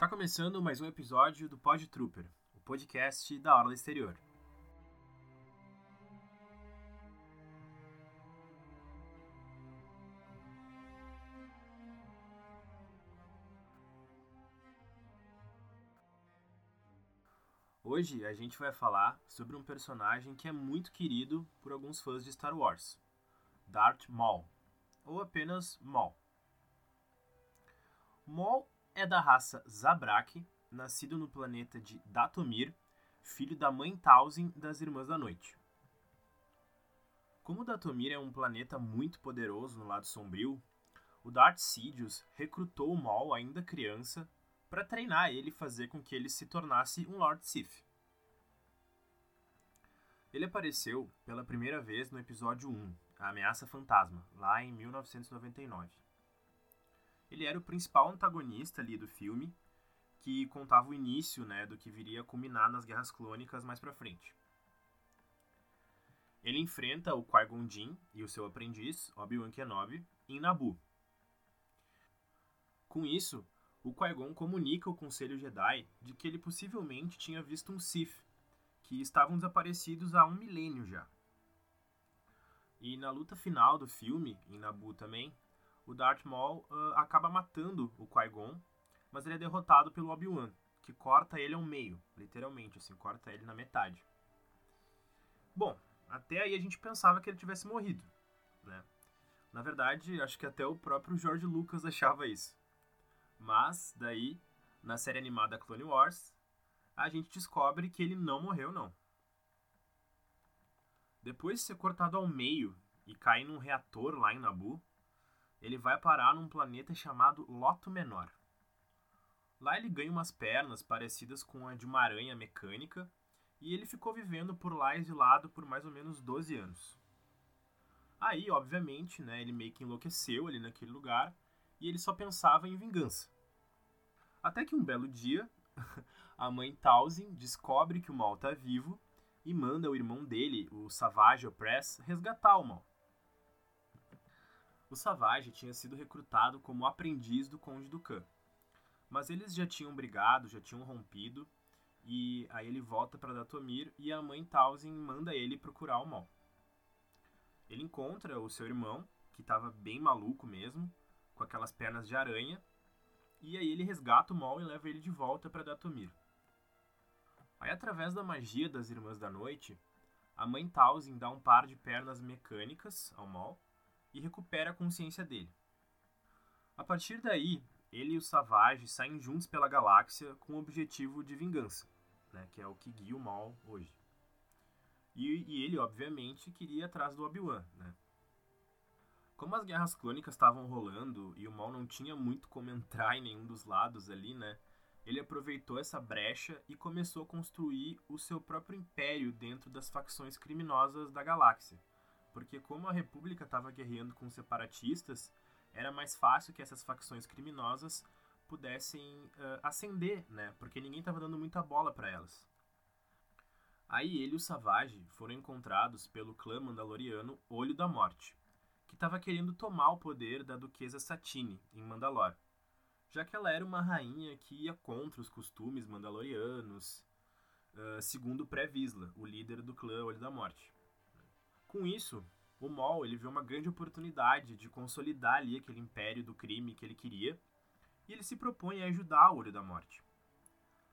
Tá começando mais um episódio do Pod Trooper, o podcast da Orla Exterior. Hoje a gente vai falar sobre um personagem que é muito querido por alguns fãs de Star Wars, Darth Maul, ou apenas Maul. Maul é da raça Zabrak, nascido no planeta de Datomir, filho da mãe Talzin das Irmãs da Noite. Como Datomir é um planeta muito poderoso no lado sombrio, o Darth Sidious recrutou Maul ainda criança para treinar ele e fazer com que ele se tornasse um Lord Sith. Ele apareceu pela primeira vez no episódio 1, A Ameaça Fantasma, lá em 1999. Ele era o principal antagonista ali do filme, que contava o início né, do que viria a culminar nas Guerras Clônicas mais pra frente. Ele enfrenta o Qui-Gon Jinn e o seu aprendiz, Obi-Wan Kenobi, em Naboo. Com isso, o Qui-Gon comunica ao Conselho Jedi de que ele possivelmente tinha visto um Sith, que estavam desaparecidos há um milênio já. E na luta final do filme, em Naboo também, o Darth Maul uh, acaba matando o Qui-Gon, mas ele é derrotado pelo Obi-Wan, que corta ele ao meio, literalmente, assim, corta ele na metade. Bom, até aí a gente pensava que ele tivesse morrido, né? Na verdade, acho que até o próprio George Lucas achava isso. Mas, daí, na série animada Clone Wars, a gente descobre que ele não morreu, não. Depois de ser cortado ao meio e cair num reator lá em Naboo, ele vai parar num planeta chamado Loto Menor. Lá ele ganha umas pernas parecidas com a de uma aranha mecânica e ele ficou vivendo por lá exilado por mais ou menos 12 anos. Aí, obviamente, né, ele meio que enlouqueceu ali naquele lugar e ele só pensava em vingança. Até que um belo dia, a mãe Townsend descobre que o Mal está vivo e manda o irmão dele, o Savage Opress, resgatar o Mal. O Savage tinha sido recrutado como aprendiz do Conde Ducan. Mas eles já tinham brigado, já tinham rompido, e aí ele volta para Datomir e a mãe Townsend manda ele procurar o Mal. Ele encontra o seu irmão, que estava bem maluco mesmo, com aquelas pernas de aranha, e aí ele resgata o Mal e leva ele de volta para Datomir. Aí, através da magia das Irmãs da Noite, a mãe Townsend dá um par de pernas mecânicas ao Mal e recupera a consciência dele. A partir daí, ele e o Savage saem juntos pela galáxia com o objetivo de vingança, né, que é o que guia o Mal hoje. E, e ele, obviamente, queria ir atrás do Obi-Wan. Né? Como as guerras clônicas estavam rolando e o Mal não tinha muito como entrar em nenhum dos lados ali, né? ele aproveitou essa brecha e começou a construir o seu próprio império dentro das facções criminosas da galáxia. Porque como a República estava guerreando com os separatistas, era mais fácil que essas facções criminosas pudessem uh, ascender, né? Porque ninguém estava dando muita bola para elas. Aí ele e o Savage foram encontrados pelo clã mandaloriano Olho da Morte, que estava querendo tomar o poder da duquesa Satine em Mandalor já que ela era uma rainha que ia contra os costumes mandalorianos, uh, segundo Pré-Visla, o líder do clã Olho da Morte. Com isso, o Maul ele viu uma grande oportunidade de consolidar ali aquele império do crime que ele queria, e ele se propõe a ajudar o Olho da Morte.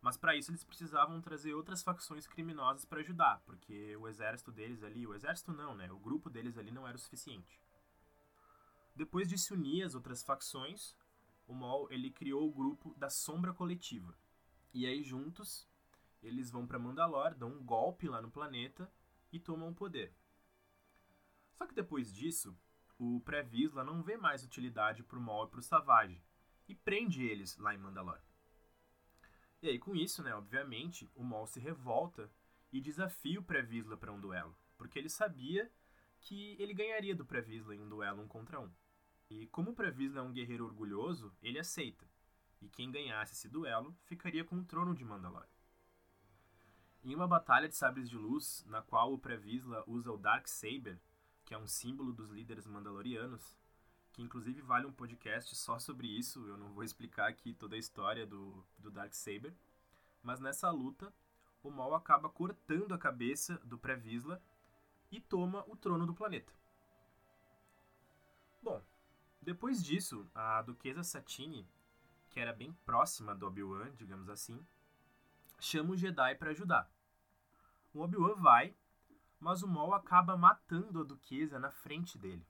Mas para isso eles precisavam trazer outras facções criminosas para ajudar, porque o exército deles ali, o exército não, né? O grupo deles ali não era o suficiente. Depois de se unir às outras facções, o Mol ele criou o grupo da Sombra Coletiva. E aí juntos eles vão para Mandalor, dão um golpe lá no planeta e tomam o poder. Só que depois disso, o Pré-Visla não vê mais utilidade pro Mol e pro Savage e prende eles lá em Mandalor. E aí com isso, né, obviamente, o Mol se revolta e desafia o Pré-Visla para um duelo, porque ele sabia que ele ganharia do Pré-Visla em um duelo um contra um. E como o Previsla é um guerreiro orgulhoso, ele aceita. E quem ganhasse esse duelo ficaria com o trono de Mandalore. Em uma batalha de sabres de luz, na qual o Previsla usa o Dark Saber, que é um símbolo dos líderes mandalorianos, que inclusive vale um podcast só sobre isso. Eu não vou explicar aqui toda a história do, do Darksaber. Mas nessa luta, o Maul acaba cortando a cabeça do Pré-Vizsla e toma o trono do planeta. Bom, depois disso, a Duquesa Satine, que era bem próxima do Obi-Wan, digamos assim, chama o Jedi para ajudar. O Obi-Wan vai, mas o Maul acaba matando a Duquesa na frente dele.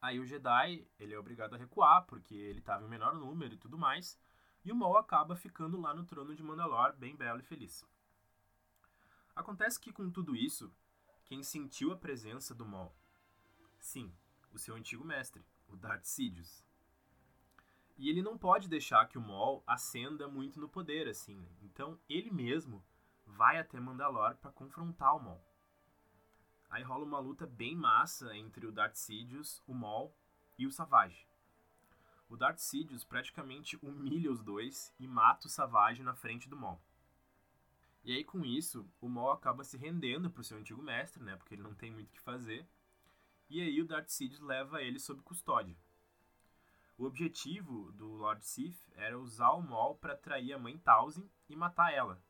Aí o Jedi, ele é obrigado a recuar, porque ele estava em menor número e tudo mais, e o Maul acaba ficando lá no trono de Mandalor, bem belo e feliz. Acontece que com tudo isso, quem sentiu a presença do Maul? Sim, o seu antigo mestre, o Darth Sidious. E ele não pode deixar que o Maul ascenda muito no poder, assim. Né? Então ele mesmo vai até Mandalor para confrontar o Maul. Aí rola uma luta bem massa entre o Darth Sidious, o Maul e o Savage. O Darth Sidious praticamente humilha os dois e mata o Savage na frente do Maul. E aí com isso, o Maul acaba se rendendo pro seu antigo mestre, né, porque ele não tem muito o que fazer. E aí o Darth Sidious leva ele sob custódia. O objetivo do Lord Sith era usar o Maul para atrair a mãe Talzin e matar ela,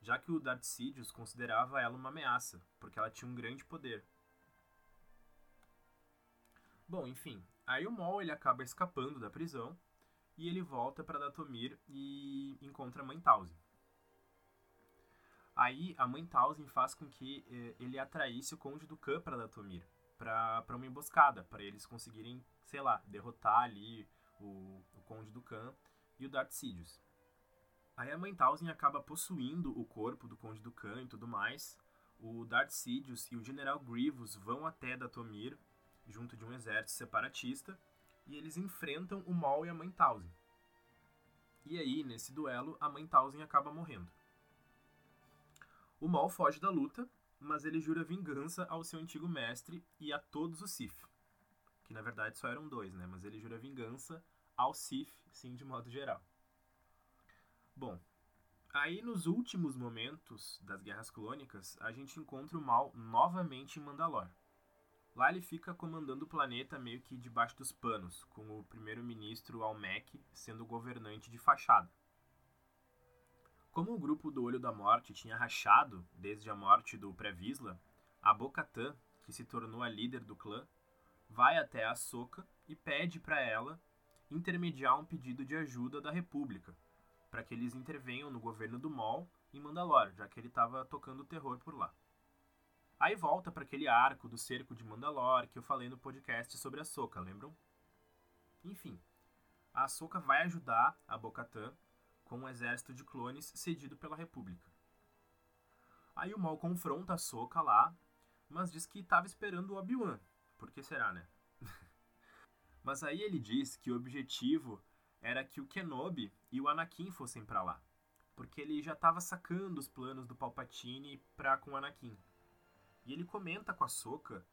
já que o Darth Sidious considerava ela uma ameaça, porque ela tinha um grande poder. Bom, enfim, aí o Maul ele acaba escapando da prisão e ele volta para Datomir e encontra a mãe Talzin. Aí a mãe Talzin faz com que eh, ele atraísse o Conde do Khan para Datomir, para uma emboscada, para eles conseguirem sei lá, derrotar ali o, o Conde do Khan e o Darth Sidious. Aí a Mãe Talzin acaba possuindo o corpo do Conde do Khan e tudo mais. O Darth Sidious e o General Grievous vão até Datomir, junto de um exército separatista, e eles enfrentam o Maul e a Mãe Talzin. E aí, nesse duelo, a Mãe Talzin acaba morrendo. O Maul foge da luta, mas ele jura vingança ao seu antigo mestre e a todos os Sith que na verdade só eram dois, né? Mas ele jura vingança ao Sith, sim, de modo geral. Bom, aí nos últimos momentos das Guerras Clônicas, a gente encontra o Mal novamente em Mandalor. Lá ele fica comandando o planeta meio que debaixo dos panos, com o primeiro-ministro Almec sendo governante de fachada. Como o grupo do Olho da Morte tinha rachado desde a morte do Pré-Vizsla, a Bo-Katan, que se tornou a líder do clã, vai até a Soca e pede para ela intermediar um pedido de ajuda da República, para que eles intervenham no governo do Mol em Mandalore, já que ele estava tocando terror por lá. Aí volta para aquele arco do cerco de Mandalore que eu falei no podcast sobre a Soca, lembram? Enfim, a Soca vai ajudar a Bocatã com um exército de clones cedido pela República. Aí o Maul confronta a Soca lá, mas diz que estava esperando o Obi-Wan, por que será, né? Mas aí ele diz que o objetivo era que o Kenobi e o Anakin fossem para lá, porque ele já estava sacando os planos do Palpatine para com o Anakin. E ele comenta com a Soka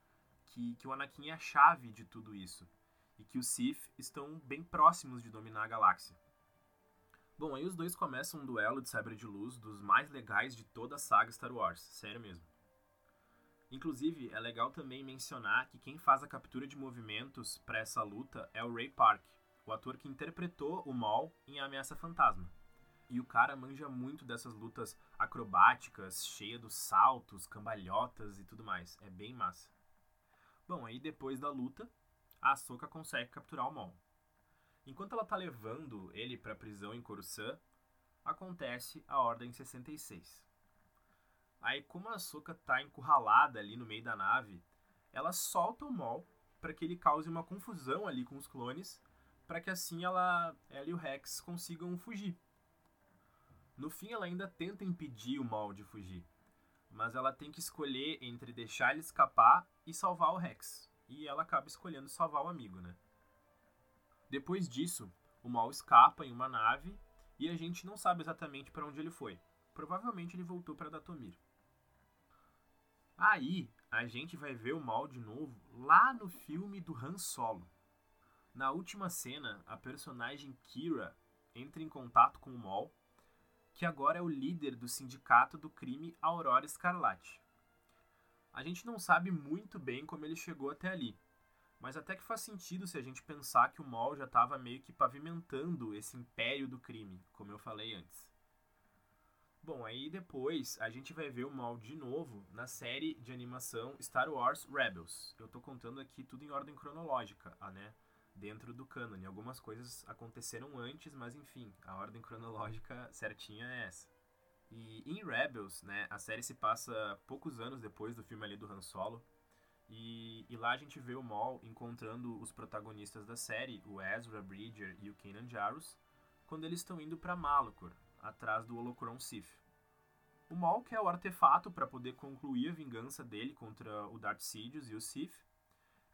que, que o Anakin é a chave de tudo isso e que os Sith estão bem próximos de dominar a galáxia. Bom, aí os dois começam um duelo de sabre de luz dos mais legais de toda a saga Star Wars, sério mesmo. Inclusive, é legal também mencionar que quem faz a captura de movimentos para essa luta é o Ray Park, o ator que interpretou o Maul em Ameaça Fantasma. E o cara manja muito dessas lutas acrobáticas, cheia dos saltos, cambalhotas e tudo mais. É bem massa. Bom, aí depois da luta, a Ahsoka consegue capturar o Maul. Enquanto ela tá levando ele para a prisão em Coruscant, acontece a Ordem 66. Aí, como a Ahsoka tá encurralada ali no meio da nave, ela solta o Maul para que ele cause uma confusão ali com os clones, para que assim ela, ela e o Rex consigam fugir. No fim, ela ainda tenta impedir o Maul de fugir, mas ela tem que escolher entre deixar ele escapar e salvar o Rex. E ela acaba escolhendo salvar o amigo, né? Depois disso, o Maul escapa em uma nave e a gente não sabe exatamente para onde ele foi. Provavelmente ele voltou para Datomir. Aí a gente vai ver o mal de novo lá no filme do Han Solo. Na última cena, a personagem Kira entra em contato com o Maul, que agora é o líder do sindicato do crime Aurora Escarlate. A gente não sabe muito bem como ele chegou até ali, Mas até que faz sentido se a gente pensar que o Maul já estava meio que pavimentando esse império do crime, como eu falei antes. Bom, aí depois a gente vai ver o Maul de novo na série de animação Star Wars Rebels. Eu tô contando aqui tudo em ordem cronológica, né? Dentro do canon. Algumas coisas aconteceram antes, mas enfim, a ordem cronológica certinha é essa. E em Rebels, né, a série se passa poucos anos depois do filme ali do Han Solo. E, e lá a gente vê o Maul encontrando os protagonistas da série, o Ezra Bridger e o Kanan Jarrus, quando eles estão indo para Malachor, atrás do Holocron Sith. O Maul quer o artefato para poder concluir a vingança dele contra o Darth Sidious e o Sith,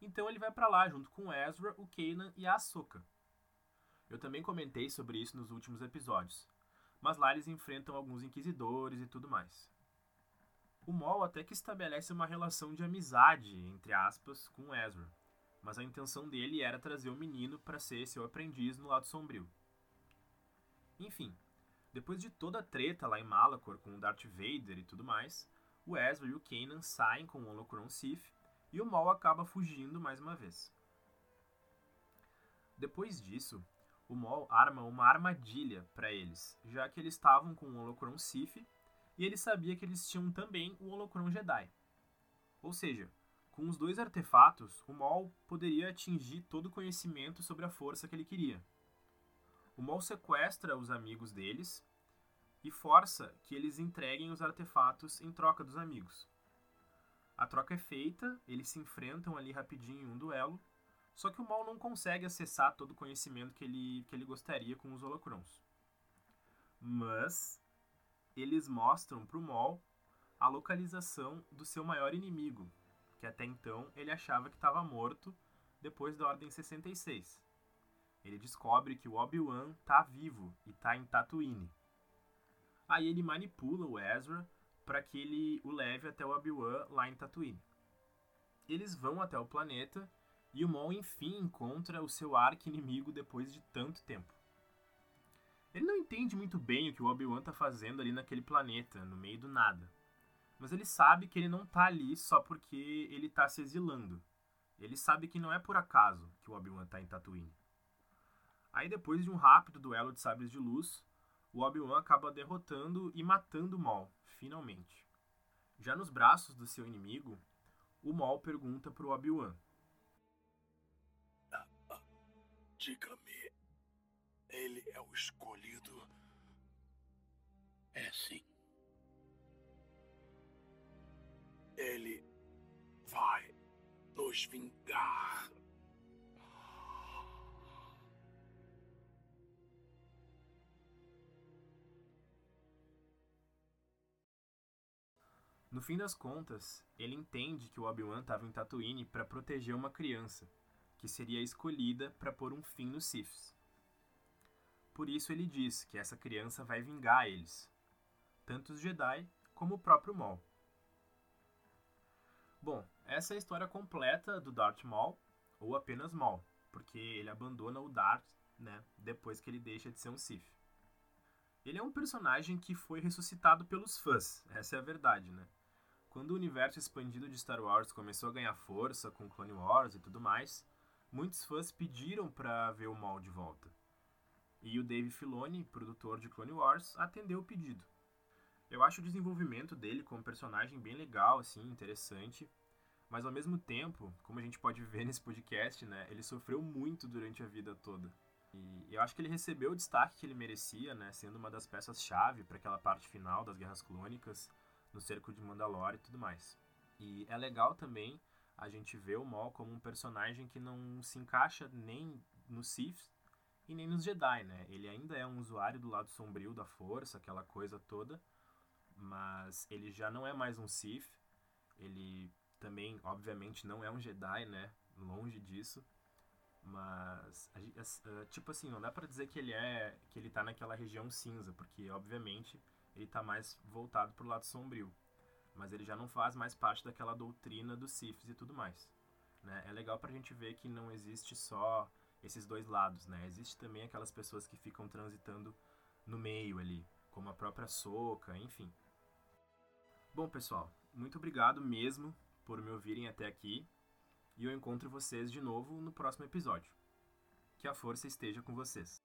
então ele vai para lá junto com Ezra, o Kanan e a Ahsoka. Eu também comentei sobre isso nos últimos episódios, mas lá eles enfrentam alguns inquisidores e tudo mais. O Maul até que estabelece uma relação de amizade, entre aspas, com Ezra, mas a intenção dele era trazer o menino para ser seu aprendiz no lado sombrio. Enfim, depois de toda a treta lá em Malachor com o Darth Vader e tudo mais, o Ezra e o Kanan saem com o Holocron Sith e o Maul acaba fugindo mais uma vez. Depois disso, o Maul arma uma armadilha para eles, já que eles estavam com o Holocron Sith e ele sabia que eles tinham também o Holocron Jedi. Ou seja, com os dois artefatos, o Maul poderia atingir todo o conhecimento sobre a força que ele queria. O Maul sequestra os amigos deles e força que eles entreguem os artefatos em troca dos amigos. A troca é feita, eles se enfrentam ali rapidinho em um duelo, só que o Maul não consegue acessar todo o conhecimento que ele, que ele gostaria com os holocrons. Mas eles mostram para o Maul a localização do seu maior inimigo, que até então ele achava que estava morto depois da Ordem 66 ele descobre que o Obi-Wan tá vivo e tá em Tatooine. Aí ele manipula o Ezra para que ele o leve até o Obi-Wan lá em Tatooine. Eles vão até o planeta e o Maul enfim encontra o seu arqui-inimigo depois de tanto tempo. Ele não entende muito bem o que o Obi-Wan tá fazendo ali naquele planeta, no meio do nada. Mas ele sabe que ele não tá ali só porque ele tá se exilando. Ele sabe que não é por acaso que o Obi-Wan tá em Tatooine. Aí depois de um rápido duelo de sabres de luz, o Obi-Wan acaba derrotando e matando o Maul, finalmente. Já nos braços do seu inimigo, o Maul pergunta para o Obi-Wan: Diga-me, ele é o escolhido? É sim. Ele vai nos vingar. No fim das contas, ele entende que o Obi-Wan estava em Tatooine para proteger uma criança, que seria escolhida para pôr um fim nos Siths. Por isso ele diz que essa criança vai vingar eles, tanto os Jedi como o próprio Maul. Bom, essa é a história completa do Darth Maul, ou apenas Maul, porque ele abandona o Darth, né, depois que ele deixa de ser um Sith. Ele é um personagem que foi ressuscitado pelos fãs, essa é a verdade, né? Quando o universo expandido de Star Wars começou a ganhar força com Clone Wars e tudo mais, muitos fãs pediram para ver o Maul de volta. E o Dave Filoni, produtor de Clone Wars, atendeu o pedido. Eu acho o desenvolvimento dele como personagem bem legal, assim, interessante, mas ao mesmo tempo, como a gente pode ver nesse podcast, né, ele sofreu muito durante a vida toda. E eu acho que ele recebeu o destaque que ele merecia, né, sendo uma das peças-chave para aquela parte final das Guerras Clônicas no cerco de Mandalore e tudo mais. E é legal também a gente ver o Maul como um personagem que não se encaixa nem nos Sith e nem nos Jedi, né? Ele ainda é um usuário do lado sombrio da força, aquela coisa toda, mas ele já não é mais um Sith. Ele também, obviamente, não é um Jedi, né? Longe disso. Mas, tipo assim, não dá para dizer que ele é que ele tá naquela região cinza, porque obviamente ele está mais voltado para o lado sombrio. Mas ele já não faz mais parte daquela doutrina dos Siths e tudo mais. Né? É legal para a gente ver que não existe só esses dois lados, né? Existe também aquelas pessoas que ficam transitando no meio ali, como a própria Soca, enfim. Bom, pessoal, muito obrigado mesmo por me ouvirem até aqui. E eu encontro vocês de novo no próximo episódio. Que a força esteja com vocês.